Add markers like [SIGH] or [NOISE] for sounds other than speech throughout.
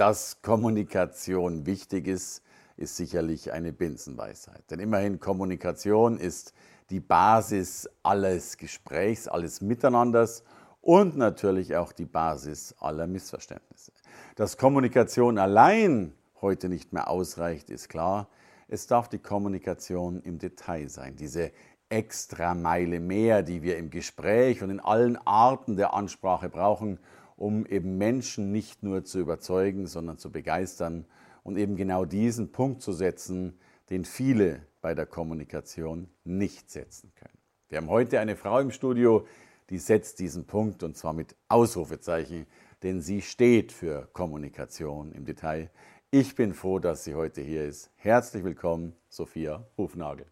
Dass Kommunikation wichtig ist, ist sicherlich eine Binsenweisheit. Denn immerhin Kommunikation ist die Basis alles Gesprächs, alles Miteinanders und natürlich auch die Basis aller Missverständnisse. Dass Kommunikation allein heute nicht mehr ausreicht, ist klar. Es darf die Kommunikation im Detail sein, diese extra Meile mehr, die wir im Gespräch und in allen Arten der Ansprache brauchen, um eben Menschen nicht nur zu überzeugen, sondern zu begeistern und eben genau diesen Punkt zu setzen, den viele bei der Kommunikation nicht setzen können. Wir haben heute eine Frau im Studio, die setzt diesen Punkt und zwar mit Ausrufezeichen, denn sie steht für Kommunikation im Detail. Ich bin froh, dass sie heute hier ist. Herzlich willkommen, Sophia Hufnagel.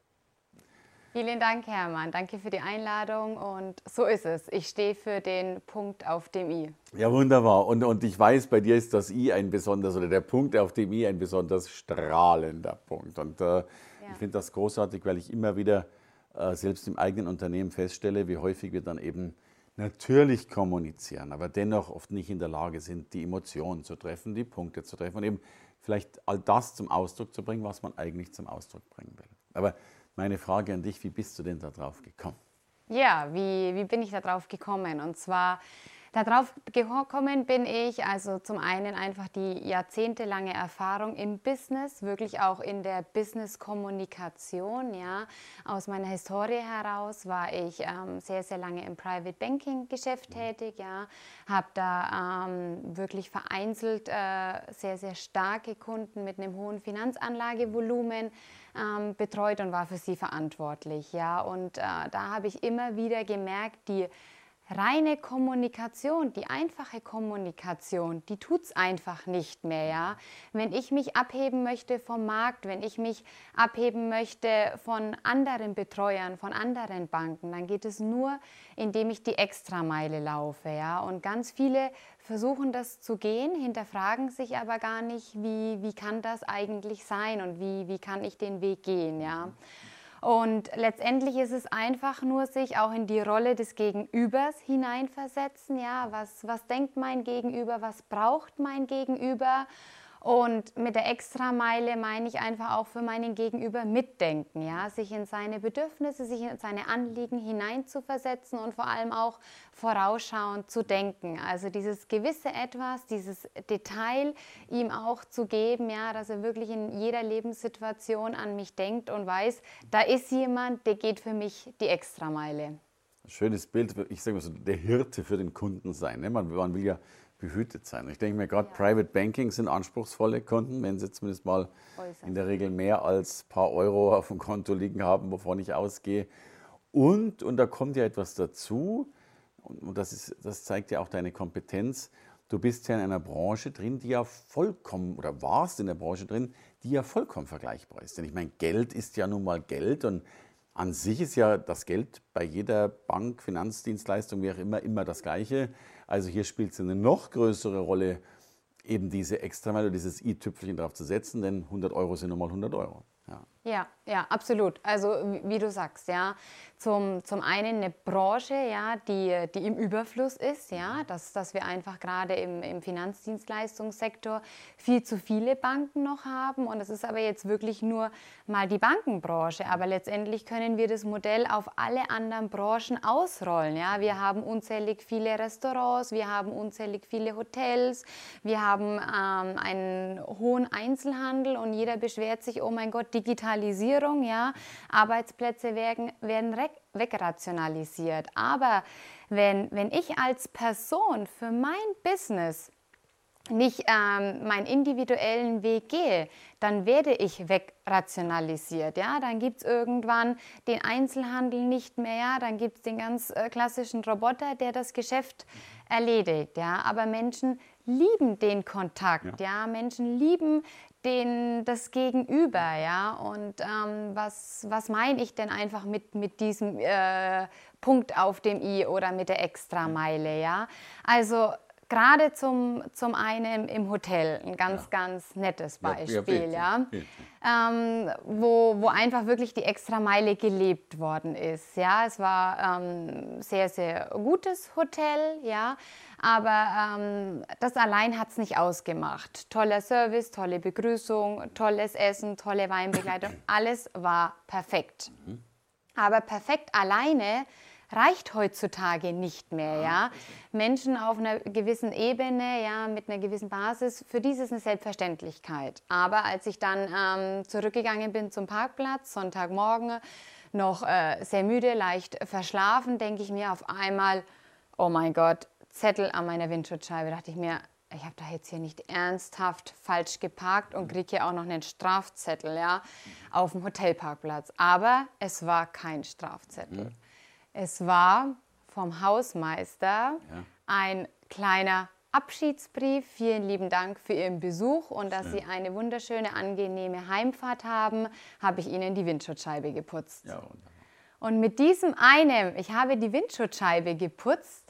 Vielen Dank, Hermann. Danke für die Einladung und so ist es. Ich stehe für den Punkt auf dem i. Ja, wunderbar. Und, und ich weiß, bei dir ist das i ein besonders, oder der Punkt auf dem i ein besonders strahlender Punkt. Und äh, ja. ich finde das großartig, weil ich immer wieder äh, selbst im eigenen Unternehmen feststelle, wie häufig wir dann eben natürlich kommunizieren, aber dennoch oft nicht in der Lage sind, die Emotionen zu treffen, die Punkte zu treffen und eben vielleicht all das zum Ausdruck zu bringen, was man eigentlich zum Ausdruck bringen will. Aber meine Frage an dich, wie bist du denn da drauf gekommen? Ja, wie, wie bin ich da drauf gekommen? Und zwar, Darauf gekommen bin ich, also zum einen einfach die jahrzehntelange Erfahrung im Business, wirklich auch in der Business-Kommunikation. Ja. Aus meiner Historie heraus war ich ähm, sehr, sehr lange im Private Banking-Geschäft tätig, ja. habe da ähm, wirklich vereinzelt äh, sehr, sehr starke Kunden mit einem hohen Finanzanlagevolumen ähm, betreut und war für sie verantwortlich. Ja. Und äh, da habe ich immer wieder gemerkt, die reine Kommunikation, die einfache Kommunikation, die tut es einfach nicht mehr. Ja? Wenn ich mich abheben möchte vom Markt, wenn ich mich abheben möchte von anderen Betreuern, von anderen Banken, dann geht es nur, indem ich die Extrameile laufe. Ja? Und ganz viele versuchen das zu gehen, hinterfragen sich aber gar nicht, wie, wie kann das eigentlich sein und wie, wie kann ich den Weg gehen. Ja? Und letztendlich ist es einfach nur sich auch in die Rolle des Gegenübers hineinversetzen. Ja, was, was denkt mein Gegenüber? Was braucht mein Gegenüber? Und mit der Extrameile meine ich einfach auch für meinen Gegenüber mitdenken, ja, sich in seine Bedürfnisse, sich in seine Anliegen hineinzuversetzen und vor allem auch vorausschauend zu denken. Also dieses gewisse Etwas, dieses Detail ihm auch zu geben, ja, dass er wirklich in jeder Lebenssituation an mich denkt und weiß, da ist jemand, der geht für mich die Extrameile. Schönes Bild, ich sage mal so, der Hirte für den Kunden sein. Ne? Man, man will ja behütet sein. Ich denke mir gerade, ja. Private Banking sind anspruchsvolle Kunden, wenn sie zumindest mal Äußern. in der Regel mehr als ein paar Euro auf dem Konto liegen haben, wovon ich ausgehe. Und, und da kommt ja etwas dazu, und das, ist, das zeigt ja auch deine Kompetenz, du bist ja in einer Branche drin, die ja vollkommen, oder warst in der Branche drin, die ja vollkommen vergleichbar ist. Denn ich meine, Geld ist ja nun mal Geld und an sich ist ja das Geld bei jeder Bank, Finanzdienstleistung, wie auch immer, immer das Gleiche. Also hier spielt es eine noch größere Rolle, eben diese Extrameile, dieses i-Tüpfelchen drauf zu setzen, denn 100 Euro sind nun mal 100 Euro. Ja. Ja, ja, absolut. Also wie du sagst, ja, zum, zum einen eine Branche, ja, die, die im Überfluss ist, ja, dass, dass wir einfach gerade im, im Finanzdienstleistungssektor viel zu viele Banken noch haben. Und das ist aber jetzt wirklich nur mal die Bankenbranche. Aber letztendlich können wir das Modell auf alle anderen Branchen ausrollen. Ja. Wir haben unzählig viele Restaurants, wir haben unzählig viele Hotels, wir haben ähm, einen hohen Einzelhandel und jeder beschwert sich, oh mein Gott, Digitalisierung, ja, Arbeitsplätze werden, werden wegrationalisiert. Aber wenn, wenn ich als Person für mein Business nicht ähm, meinen individuellen Weg gehe, dann werde ich wegrationalisiert. Ja? Dann gibt es irgendwann den Einzelhandel nicht mehr, ja? dann gibt es den ganz äh, klassischen Roboter, der das Geschäft erledigt. Ja? Aber Menschen lieben den Kontakt. Ja. ja. Menschen lieben den, das Gegenüber, ja. Und ähm, was, was meine ich denn einfach mit, mit diesem äh, Punkt auf dem i oder mit der Extrameile, ja? Also gerade zum, zum einen im Hotel, ein ganz, ja. ganz nettes Beispiel, ja, ja. Ähm, wo, wo einfach wirklich die Extrameile gelebt worden ist. Ja, es war ähm, sehr, sehr gutes Hotel, ja, aber ähm, das allein hat es nicht ausgemacht. Toller Service, tolle Begrüßung, tolles Essen, tolle Weinbegleitung, [CLEARS THROAT] alles war perfekt. Mhm. Aber perfekt alleine reicht heutzutage nicht mehr. Ja? Menschen auf einer gewissen Ebene, ja, mit einer gewissen Basis, für die ist es eine Selbstverständlichkeit. Aber als ich dann ähm, zurückgegangen bin zum Parkplatz, Sonntagmorgen, noch äh, sehr müde, leicht verschlafen, denke ich mir auf einmal, oh mein Gott, Zettel an meiner Windschutzscheibe. dachte ich mir, ich habe da jetzt hier nicht ernsthaft falsch geparkt und kriege hier auch noch einen Strafzettel ja, auf dem Hotelparkplatz. Aber es war kein Strafzettel. Mhm. Es war vom Hausmeister ja. ein kleiner Abschiedsbrief. Vielen lieben Dank für Ihren Besuch und dass Schön. Sie eine wunderschöne, angenehme Heimfahrt haben, habe ich Ihnen die Windschutzscheibe geputzt. Ja, und mit diesem einem, ich habe die Windschutzscheibe geputzt,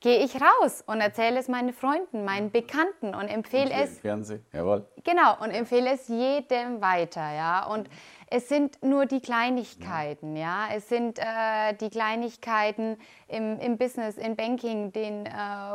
gehe ich raus und erzähle es meinen Freunden, meinen Bekannten und empfehle es. Fernsehen, jawohl. Genau, und empfehle es jedem weiter, ja. Und es sind nur die Kleinigkeiten, ja. ja? Es sind äh, die Kleinigkeiten im, im Business, im Banking, den äh,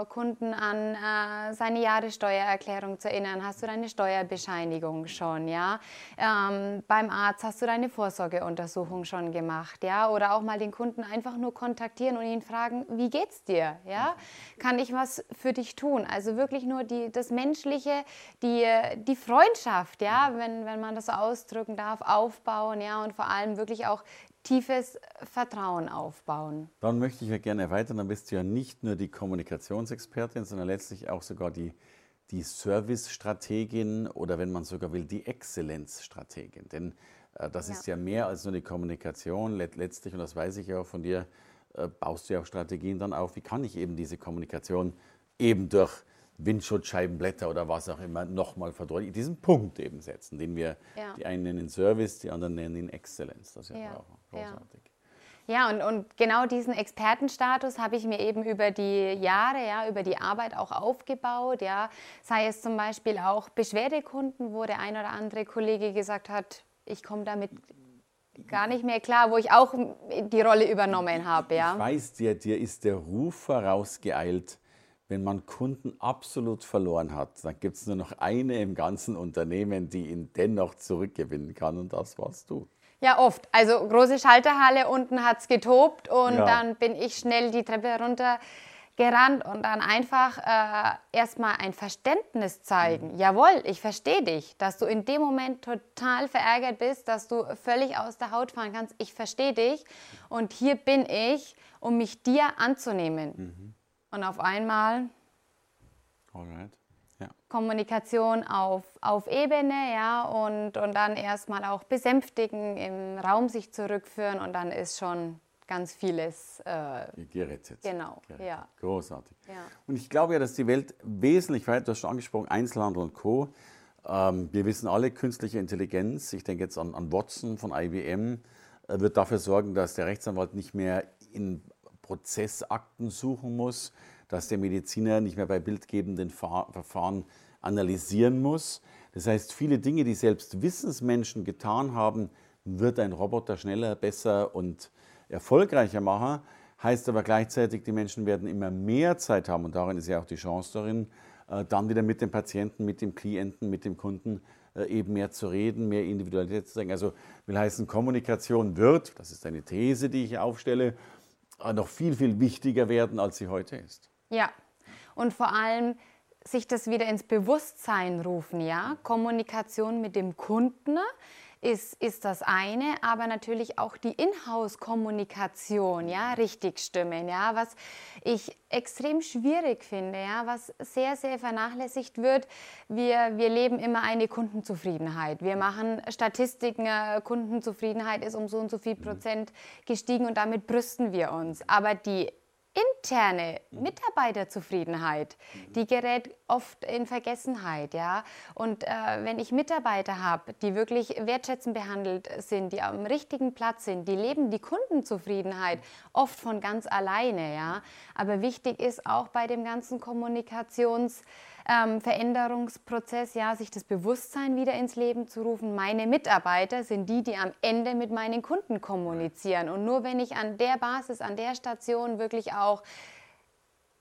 Kunden an äh, seine Jahressteuererklärung zu erinnern. Hast du deine Steuerbescheinigung schon, ja? Ähm, beim Arzt hast du deine Vorsorgeuntersuchung schon gemacht, ja? Oder auch mal den Kunden einfach nur kontaktieren und ihn fragen, wie geht's dir, ja? Kann ich was für dich tun? Also wirklich nur die, das Menschliche, die, die Freundschaft, ja, wenn, wenn man das so ausdrücken darf, aufbauen, ja, und vor allem wirklich auch tiefes Vertrauen aufbauen. Dann möchte ich ja gerne erweitern, dann bist du ja nicht nur die Kommunikationsexpertin, sondern letztlich auch sogar die, die Service-Strategin oder wenn man sogar will, die Exzellenzstrategin. Denn äh, das ja. ist ja mehr als nur die Kommunikation. Let letztlich, und das weiß ich ja auch von dir, äh, baust du ja auch Strategien dann auf. Wie kann ich eben diese Kommunikation eben durch Windschutzscheibenblätter oder was auch immer nochmal verdeutlichen, diesen Punkt eben setzen, den wir, ja. die einen nennen Service, die anderen nennen ihn Exzellenz. Das ist ja, auch großartig. Ja, und, und genau diesen Expertenstatus habe ich mir eben über die Jahre, ja, über die Arbeit auch aufgebaut. Ja. Sei es zum Beispiel auch Beschwerdekunden, wo der ein oder andere Kollege gesagt hat, ich komme damit gar nicht mehr klar, wo ich auch die Rolle übernommen habe. Ja. Ich weiß dir, dir ist der Ruf vorausgeeilt, wenn man Kunden absolut verloren hat, dann gibt es nur noch eine im ganzen Unternehmen, die ihn dennoch zurückgewinnen kann und das warst du. Ja, oft. Also große Schalterhalle, unten hat es getobt und ja. dann bin ich schnell die Treppe runter gerannt und dann einfach äh, erstmal ein Verständnis zeigen. Mhm. Jawohl, ich verstehe dich, dass du in dem Moment total verärgert bist, dass du völlig aus der Haut fahren kannst. Ich verstehe dich und hier bin ich, um mich dir anzunehmen. Mhm. Und auf einmal Alright. Ja. Kommunikation auf, auf Ebene, ja, und, und dann erstmal auch besänftigen, im Raum sich zurückführen und dann ist schon ganz vieles äh, gerettet. Genau, gerettet. ja. Großartig. Ja. Und ich glaube ja, dass die Welt wesentlich weiter, du hast schon angesprochen, Einzelhandel und Co. Ähm, wir wissen alle, künstliche Intelligenz, ich denke jetzt an, an Watson von IBM, äh, wird dafür sorgen, dass der Rechtsanwalt nicht mehr in Prozessakten suchen muss, dass der Mediziner nicht mehr bei bildgebenden Verfahren analysieren muss. Das heißt, viele Dinge, die selbst Wissensmenschen getan haben, wird ein Roboter schneller, besser und erfolgreicher machen. Heißt aber gleichzeitig, die Menschen werden immer mehr Zeit haben und darin ist ja auch die Chance darin, äh, dann wieder mit dem Patienten, mit dem Klienten, mit dem Kunden äh, eben mehr zu reden, mehr Individualität zu zeigen. Also will heißen, Kommunikation wird, das ist eine These, die ich aufstelle, noch viel, viel wichtiger werden, als sie heute ist. Ja, und vor allem sich das wieder ins Bewusstsein rufen, ja. Kommunikation mit dem Kunden ist, ist das eine, aber natürlich auch die Inhouse-Kommunikation, ja, richtig stimmen, ja, was ich extrem schwierig finde, ja, was sehr, sehr vernachlässigt wird. Wir, wir leben immer eine Kundenzufriedenheit. Wir machen Statistiken, äh, Kundenzufriedenheit ist um so und so viel Prozent gestiegen und damit brüsten wir uns. Aber die interne Mitarbeiterzufriedenheit, die gerät oft in Vergessenheit, ja. Und äh, wenn ich Mitarbeiter habe, die wirklich wertschätzend behandelt sind, die am richtigen Platz sind, die leben die Kundenzufriedenheit oft von ganz alleine, ja. Aber wichtig ist auch bei dem ganzen Kommunikations ähm, Veränderungsprozess, ja, sich das Bewusstsein wieder ins Leben zu rufen. Meine Mitarbeiter sind die, die am Ende mit meinen Kunden kommunizieren. Und nur wenn ich an der Basis, an der Station wirklich auch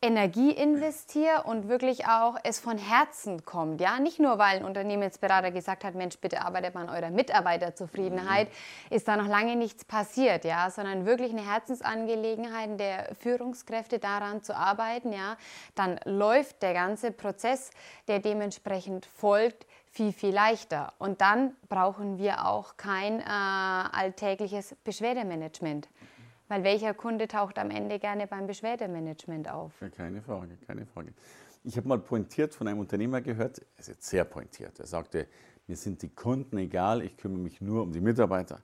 Energie investiere und wirklich auch es von Herzen kommt. Ja, nicht nur, weil ein Unternehmensberater gesagt hat, Mensch, bitte arbeitet man an eurer Mitarbeiterzufriedenheit, mhm. ist da noch lange nichts passiert, ja, sondern wirklich eine Herzensangelegenheit der Führungskräfte daran zu arbeiten, ja, dann läuft der ganze Prozess, der dementsprechend folgt, viel, viel leichter. Und dann brauchen wir auch kein äh, alltägliches Beschwerdemanagement. Weil welcher Kunde taucht am Ende gerne beim Beschwerdemanagement auf? Ja, keine Frage, keine Frage. Ich habe mal pointiert von einem Unternehmer gehört, er ist jetzt sehr pointiert. Er sagte, mir sind die Kunden egal, ich kümmere mich nur um die Mitarbeiter.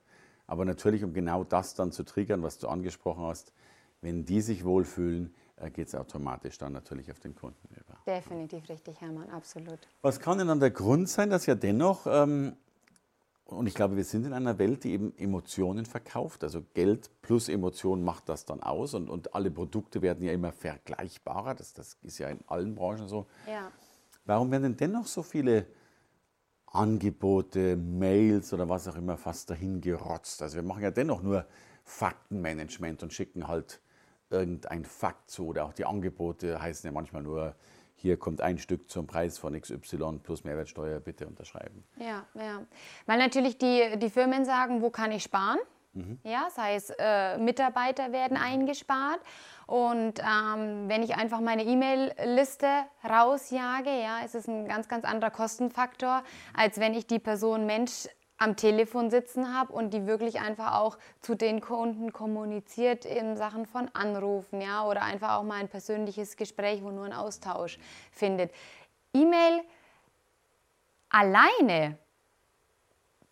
Aber natürlich, um genau das dann zu triggern, was du angesprochen hast, wenn die sich wohlfühlen, äh, geht es automatisch dann natürlich auf den Kunden über. Definitiv richtig, Hermann, absolut. Was kann denn dann der Grund sein, dass ja dennoch ähm, und ich glaube, wir sind in einer Welt, die eben Emotionen verkauft. Also Geld plus Emotion macht das dann aus. Und, und alle Produkte werden ja immer vergleichbarer. Das, das ist ja in allen Branchen so. Ja. Warum werden denn dennoch so viele Angebote, Mails oder was auch immer fast dahin gerotzt? Also wir machen ja dennoch nur Faktenmanagement und schicken halt irgendein Fakt zu. Oder auch die Angebote heißen ja manchmal nur hier kommt ein Stück zum Preis von XY plus Mehrwertsteuer, bitte unterschreiben. Ja, ja. Weil natürlich die, die Firmen sagen, wo kann ich sparen? Mhm. Ja, das heißt, äh, Mitarbeiter werden eingespart. Und ähm, wenn ich einfach meine E-Mail-Liste rausjage, ja, ist es ein ganz, ganz anderer Kostenfaktor, als wenn ich die Person Mensch am Telefon sitzen habe und die wirklich einfach auch zu den Kunden kommuniziert in Sachen von Anrufen, ja, oder einfach auch mal ein persönliches Gespräch, wo nur ein Austausch findet. E-Mail alleine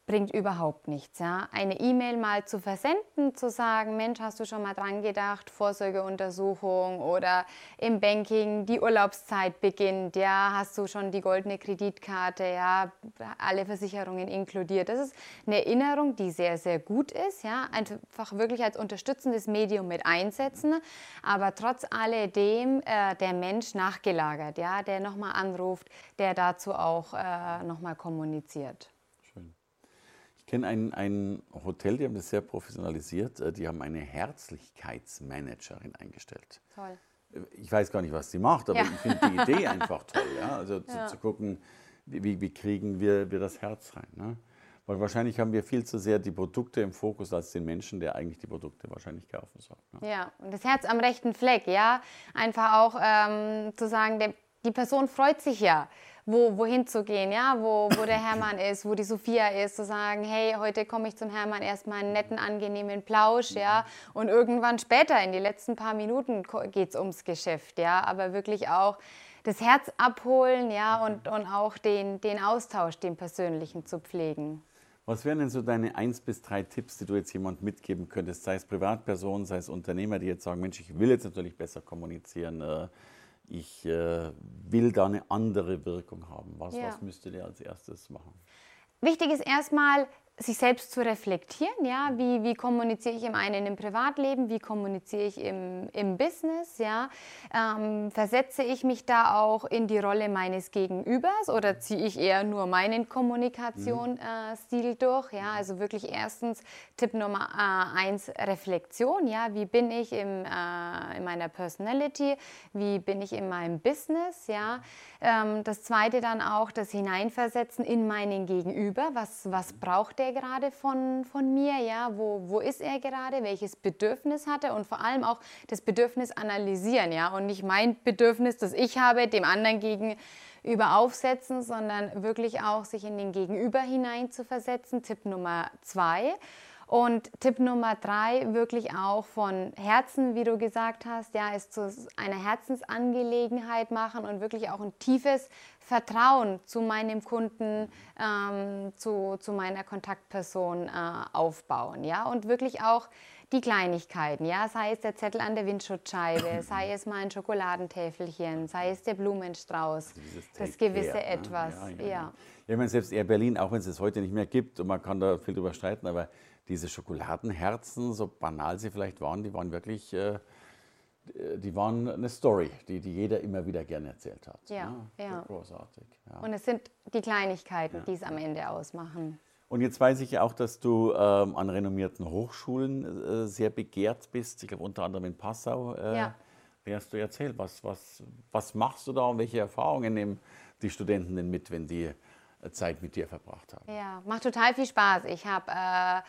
bringt überhaupt nichts. Ja? Eine E-Mail mal zu versenden, zu sagen, Mensch, hast du schon mal dran gedacht, Vorsorgeuntersuchung oder im Banking die Urlaubszeit beginnt, ja, hast du schon die goldene Kreditkarte, ja, alle Versicherungen inkludiert. Das ist eine Erinnerung, die sehr, sehr gut ist, ja, einfach wirklich als unterstützendes Medium mit einsetzen, aber trotz alledem äh, der Mensch nachgelagert, ja, der nochmal anruft, der dazu auch äh, nochmal kommuniziert. Ich kenne ein, ein Hotel, die haben das sehr professionalisiert. Äh, die haben eine Herzlichkeitsmanagerin eingestellt. Toll. Äh, ich weiß gar nicht, was sie macht, aber ja. ich finde die Idee einfach toll. Ja? Also [LAUGHS] zu, ja. zu gucken, wie, wie, kriegen wir, wir das Herz rein. Ne? Weil wahrscheinlich haben wir viel zu sehr die Produkte im Fokus als den Menschen, der eigentlich die Produkte wahrscheinlich kaufen soll. Ne? Ja, und das Herz am rechten Fleck, ja. Einfach auch ähm, zu sagen, der, die Person freut sich ja wo, wohin zu gehen, ja, wo, wo der Hermann ist, wo die Sophia ist, zu sagen, hey, heute komme ich zum Hermann erstmal einen netten, angenehmen Plausch, ja, und irgendwann später, in die letzten paar Minuten, geht es ums Geschäft, ja, aber wirklich auch das Herz abholen, ja, und, und auch den, den Austausch, den persönlichen zu pflegen. Was wären denn so deine eins bis drei Tipps, die du jetzt jemand mitgeben könntest, sei es Privatpersonen, sei es Unternehmer, die jetzt sagen, Mensch, ich will jetzt natürlich besser kommunizieren, äh, ich äh, will da eine andere Wirkung haben. Was, ja. was müsste der als erstes machen? Wichtig ist erstmal, sich selbst zu reflektieren, ja, wie, wie kommuniziere ich im einen im Privatleben, wie kommuniziere ich im, im Business, ja, ähm, versetze ich mich da auch in die Rolle meines Gegenübers oder ziehe ich eher nur meinen Kommunikationsstil mhm. äh, durch, ja, also wirklich erstens Tipp Nummer äh, eins, Reflexion, ja, wie bin ich im, äh, in meiner Personality, wie bin ich in meinem Business, ja, ähm, das zweite dann auch das Hineinversetzen in meinen Gegenüber, was, was braucht der er gerade von, von mir? Ja? Wo, wo ist er gerade? Welches Bedürfnis hat er? Und vor allem auch das Bedürfnis analysieren. Ja? Und nicht mein Bedürfnis, das ich habe, dem anderen gegenüber aufsetzen, sondern wirklich auch sich in den Gegenüber hinein zu versetzen. Tipp Nummer zwei. Und Tipp Nummer drei, wirklich auch von Herzen, wie du gesagt hast, ja, ist zu einer Herzensangelegenheit machen und wirklich auch ein tiefes Vertrauen zu meinem Kunden, ähm, zu, zu meiner Kontaktperson äh, aufbauen. Ja? Und wirklich auch die Kleinigkeiten, ja, sei es der Zettel an der Windschutzscheibe, [CLEARS THROAT] sei es mal ein Schokoladentäfelchen, sei es der Blumenstrauß, das gewisse care, ne? Etwas, ja. ja, ja. Ich meine, selbst Air Berlin, auch wenn es es heute nicht mehr gibt und man kann da viel drüber streiten, aber diese Schokoladenherzen, so banal sie vielleicht waren, die waren wirklich, äh, die waren eine Story, die, die jeder immer wieder gerne erzählt hat. Ja, ja. ja. Großartig. Ja. Und es sind die Kleinigkeiten, ja. die es am Ende ausmachen. Und jetzt weiß ich ja auch, dass du ähm, an renommierten Hochschulen äh, sehr begehrt bist. Ich glaube unter anderem in Passau. Äh, ja. Hast du erzählt? Was, was, was machst du da und welche Erfahrungen nehmen die Studenten denn mit, wenn die äh, Zeit mit dir verbracht haben? Ja, macht total viel Spaß. Ich habe äh,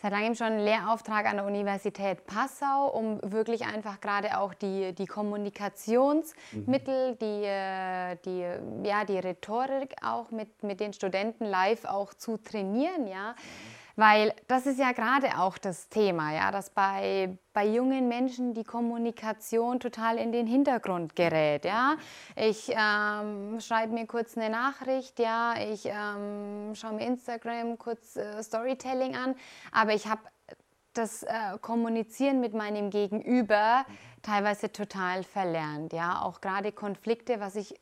seit langem schon einen Lehrauftrag an der Universität Passau, um wirklich einfach gerade auch die, die Kommunikationsmittel, mhm. die, äh, die, ja, die Rhetorik auch mit, mit den Studenten live auch zu trainieren. Ja. Mhm weil das ist ja gerade auch das Thema, ja, dass bei, bei jungen Menschen die Kommunikation total in den Hintergrund gerät. Ja. Ich ähm, schreibe mir kurz eine Nachricht, ja, ich ähm, schaue mir Instagram kurz äh, Storytelling an, aber ich habe das äh, Kommunizieren mit meinem Gegenüber teilweise total verlernt. Ja. Auch gerade Konflikte, was ich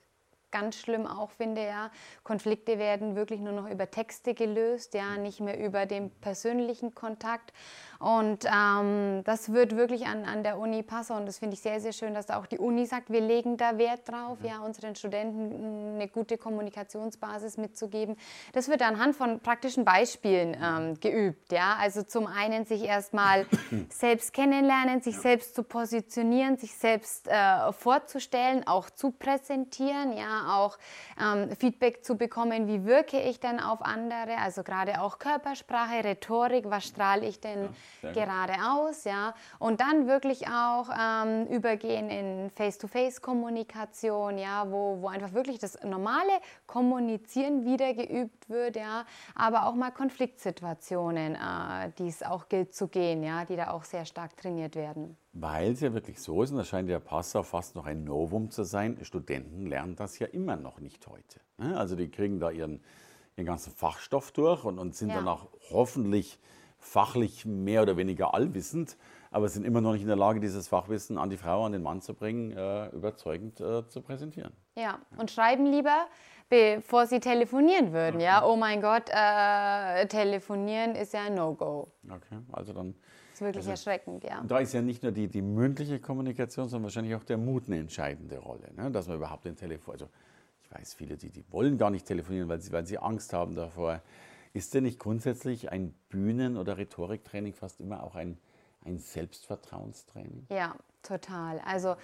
ganz schlimm auch finde, ja. Konflikte werden wirklich nur noch über Texte gelöst, ja, nicht mehr über den persönlichen Kontakt. Und ähm, das wird wirklich an, an der Uni Passau und das finde ich sehr, sehr schön, dass auch die Uni sagt, wir legen da Wert drauf, ja, unseren Studenten eine gute Kommunikationsbasis mitzugeben. Das wird anhand von praktischen Beispielen ähm, geübt, ja. Also zum einen sich erstmal [LAUGHS] selbst kennenlernen, sich selbst zu positionieren, sich selbst äh, vorzustellen, auch zu präsentieren, ja, auch ähm, Feedback zu bekommen, wie wirke ich denn auf andere, also gerade auch Körpersprache, Rhetorik, was strahle ich denn geradeaus, ja. Und dann wirklich auch ähm, übergehen in Face-to-Face-Kommunikation, ja, wo, wo einfach wirklich das normale Kommunizieren wieder geübt wird, ja, aber auch mal Konfliktsituationen, äh, die es auch gilt zu gehen, ja, die da auch sehr stark trainiert werden. Weil es ja wirklich so ist, und das scheint ja Passau fast noch ein Novum zu sein, Studenten lernen das ja immer noch nicht heute. Ne? Also die kriegen da ihren, ihren ganzen Fachstoff durch und, und sind ja. dann auch hoffentlich fachlich mehr oder weniger allwissend, aber sind immer noch nicht in der Lage, dieses Fachwissen an die Frau, an den Mann zu bringen, äh, überzeugend äh, zu präsentieren. Ja, und schreiben lieber, bevor sie telefonieren würden. Okay. Ja, oh mein Gott, äh, telefonieren ist ja ein No-Go. Okay, also dann. Das ist wirklich also, erschreckend, ja. Da ist ja nicht nur die, die mündliche Kommunikation, sondern wahrscheinlich auch der Mut eine entscheidende Rolle, ne? dass man überhaupt den Telefon. Also ich weiß viele, die, die wollen gar nicht telefonieren, weil sie, weil sie Angst haben davor. Ist denn nicht grundsätzlich ein Bühnen- oder Rhetoriktraining fast immer auch ein, ein Selbstvertrauenstraining? Ja, total. Also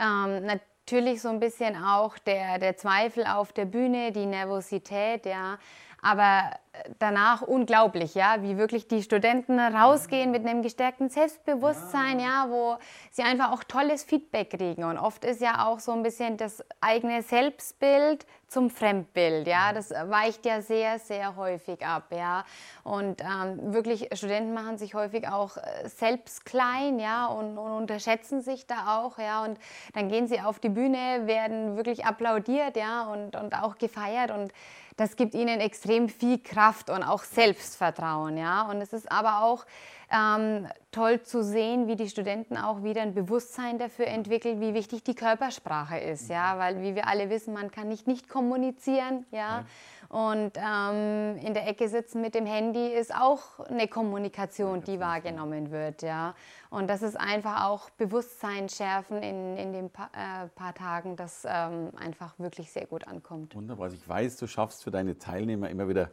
ähm, natürlich so ein bisschen auch der, der Zweifel auf der Bühne, die Nervosität, ja. Aber danach unglaublich, ja, wie wirklich die Studenten rausgehen mit einem gestärkten Selbstbewusstsein, ja. ja, wo sie einfach auch tolles Feedback kriegen. Und oft ist ja auch so ein bisschen das eigene Selbstbild zum Fremdbild, ja, das weicht ja sehr, sehr häufig ab, ja. Und ähm, wirklich, Studenten machen sich häufig auch äh, selbst klein, ja, und, und, unterschätzen sich da auch, ja. Und dann gehen sie auf die Bühne, werden wirklich applaudiert, ja, und, und auch gefeiert und das gibt ihnen extrem viel Kraft und auch Selbstvertrauen. Ja? Und es ist aber auch ähm, toll zu sehen, wie die Studenten auch wieder ein Bewusstsein dafür entwickeln, wie wichtig die Körpersprache ist. Ja? Weil, wie wir alle wissen, man kann nicht nicht kommunizieren. Ja? ja. Und ähm, in der Ecke sitzen mit dem Handy ist auch eine Kommunikation, die wahrgenommen wird. Ja? Und das ist einfach auch Bewusstsein schärfen in, in den pa äh, paar Tagen, das ähm, einfach wirklich sehr gut ankommt. Wunderbar. Also ich weiß, du schaffst für deine Teilnehmer immer wieder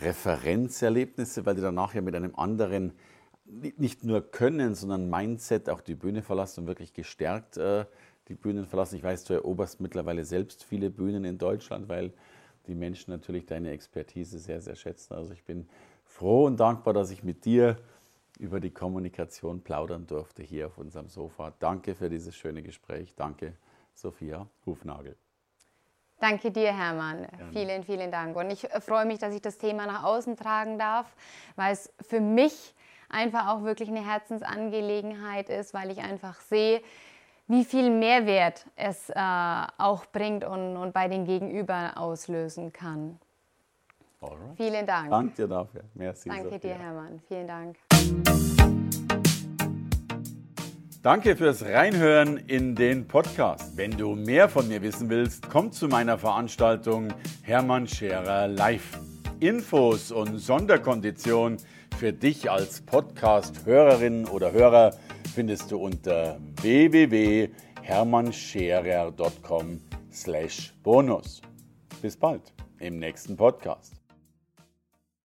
Referenzerlebnisse, weil die dann nachher mit einem anderen nicht nur können, sondern Mindset auch die Bühne verlassen und wirklich gestärkt äh, die Bühnen verlassen. Ich weiß, du eroberst mittlerweile selbst viele Bühnen in Deutschland, weil die Menschen natürlich deine Expertise sehr, sehr schätzen. Also ich bin froh und dankbar, dass ich mit dir über die Kommunikation plaudern durfte hier auf unserem Sofa. Danke für dieses schöne Gespräch. Danke, Sophia Hufnagel. Danke dir, Hermann. Gerne. Vielen, vielen Dank. Und ich freue mich, dass ich das Thema nach außen tragen darf, weil es für mich einfach auch wirklich eine Herzensangelegenheit ist, weil ich einfach sehe, wie viel Mehrwert es äh, auch bringt und, und bei den Gegenüber auslösen kann. Alright. Vielen Dank. Danke dir dafür. Merci. Danke Sophia. dir, Hermann. Vielen Dank. Danke fürs Reinhören in den Podcast. Wenn du mehr von mir wissen willst, komm zu meiner Veranstaltung Hermann Scherer Live. Infos und Sonderkonditionen für dich als Podcast-Hörerin oder Hörer findest du unter www.hermannscherer.com/bonus. Bis bald im nächsten Podcast.